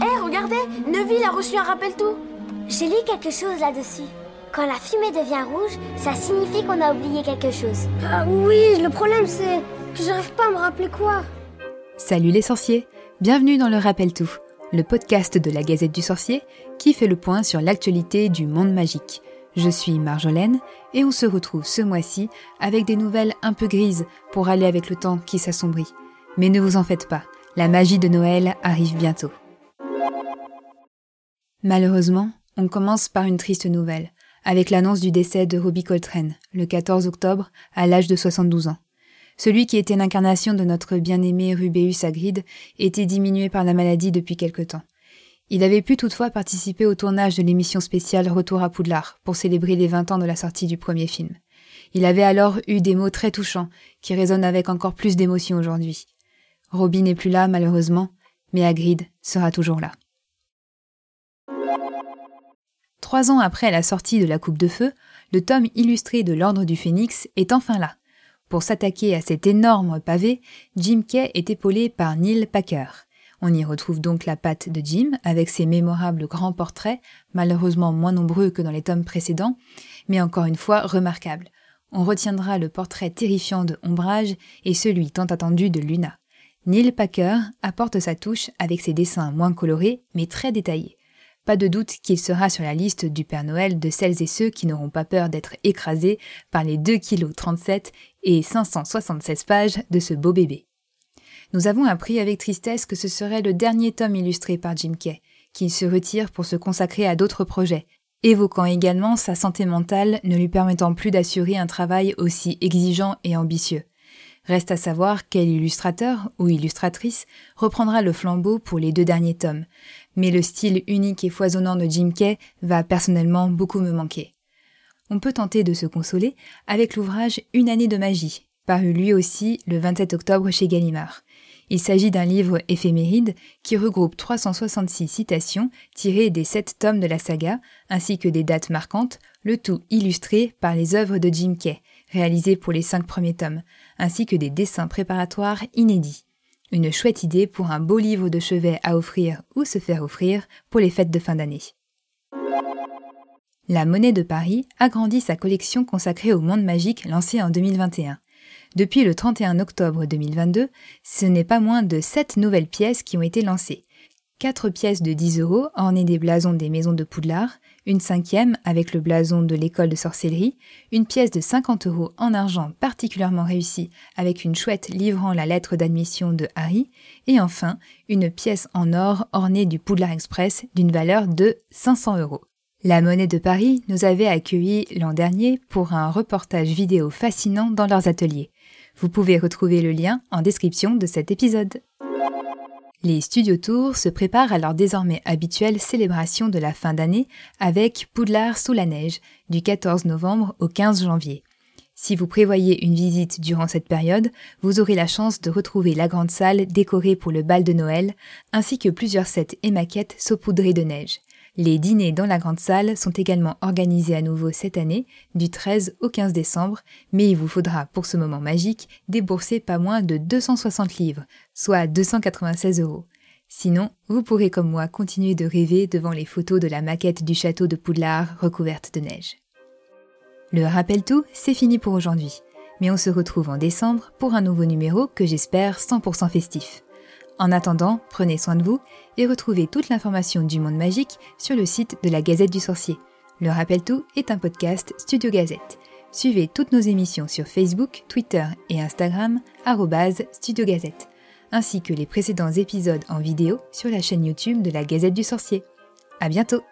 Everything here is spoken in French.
Hé, regardez Neville a reçu un rappel tout J'ai lu quelque chose là-dessus. Quand la fumée devient rouge, ça signifie qu'on a oublié quelque chose. Ah oui, le problème c'est que j'arrive pas à me rappeler quoi. Salut les sorciers Bienvenue dans le Rappel Tout, le podcast de la Gazette du Sorcier qui fait le point sur l'actualité du monde magique. Je suis Marjolaine et on se retrouve ce mois-ci avec des nouvelles un peu grises pour aller avec le temps qui s'assombrit. Mais ne vous en faites pas, la magie de Noël arrive bientôt. Malheureusement, on commence par une triste nouvelle, avec l'annonce du décès de Robbie Coltrane, le 14 octobre, à l'âge de 72 ans. Celui qui était l'incarnation de notre bien-aimé Rubéus Hagrid était diminué par la maladie depuis quelque temps. Il avait pu toutefois participer au tournage de l'émission spéciale Retour à Poudlard pour célébrer les 20 ans de la sortie du premier film. Il avait alors eu des mots très touchants qui résonnent avec encore plus d'émotion aujourd'hui. Robbie n'est plus là malheureusement, mais Hagrid sera toujours là. Trois ans après la sortie de la Coupe de Feu, le tome illustré de l'Ordre du Phénix est enfin là. Pour s'attaquer à cet énorme pavé, Jim Kay est épaulé par Neil Packer. On y retrouve donc la patte de Jim avec ses mémorables grands portraits, malheureusement moins nombreux que dans les tomes précédents, mais encore une fois remarquables. On retiendra le portrait terrifiant de Ombrage et celui tant attendu de Luna. Neil Packer apporte sa touche avec ses dessins moins colorés mais très détaillés. Pas de doute qu'il sera sur la liste du Père Noël de celles et ceux qui n'auront pas peur d'être écrasés par les 2 kg 37 et 576 pages de ce beau bébé. Nous avons appris avec tristesse que ce serait le dernier tome illustré par Jim Kay, qu'il se retire pour se consacrer à d'autres projets, évoquant également sa santé mentale ne lui permettant plus d'assurer un travail aussi exigeant et ambitieux. Reste à savoir quel illustrateur ou illustratrice reprendra le flambeau pour les deux derniers tomes, mais le style unique et foisonnant de Jim Kay va personnellement beaucoup me manquer. On peut tenter de se consoler avec l'ouvrage Une année de magie, paru lui aussi le 27 octobre chez Gallimard. Il s'agit d'un livre éphéméride qui regroupe 366 citations tirées des sept tomes de la saga, ainsi que des dates marquantes, le tout illustré par les œuvres de Jim Kay, réalisées pour les cinq premiers tomes, ainsi que des dessins préparatoires inédits. Une chouette idée pour un beau livre de chevet à offrir ou se faire offrir pour les fêtes de fin d'année. La Monnaie de Paris agrandit sa collection consacrée au monde magique lancée en 2021. Depuis le 31 octobre 2022, ce n'est pas moins de 7 nouvelles pièces qui ont été lancées. 4 pièces de 10 euros ornées des blasons des maisons de Poudlard, une cinquième avec le blason de l'école de sorcellerie, une pièce de 50 euros en argent particulièrement réussie avec une chouette livrant la lettre d'admission de Harry, et enfin une pièce en or ornée du Poudlard Express d'une valeur de 500 euros. La Monnaie de Paris nous avait accueillis l'an dernier pour un reportage vidéo fascinant dans leurs ateliers. Vous pouvez retrouver le lien en description de cet épisode. Les Studio Tours se préparent à leur désormais habituelle célébration de la fin d'année avec Poudlard sous la neige du 14 novembre au 15 janvier. Si vous prévoyez une visite durant cette période, vous aurez la chance de retrouver la grande salle décorée pour le bal de Noël, ainsi que plusieurs sets et maquettes saupoudrées de neige. Les dîners dans la grande salle sont également organisés à nouveau cette année, du 13 au 15 décembre, mais il vous faudra pour ce moment magique débourser pas moins de 260 livres, soit 296 euros. Sinon, vous pourrez comme moi continuer de rêver devant les photos de la maquette du château de Poudlard recouverte de neige. Le rappel tout, c'est fini pour aujourd'hui. Mais on se retrouve en décembre pour un nouveau numéro que j'espère 100% festif. En attendant, prenez soin de vous et retrouvez toute l'information du monde magique sur le site de la Gazette du Sorcier. Le Rappel Tout est un podcast Studio Gazette. Suivez toutes nos émissions sur Facebook, Twitter et Instagram, Studio Gazette, ainsi que les précédents épisodes en vidéo sur la chaîne YouTube de la Gazette du Sorcier. À bientôt!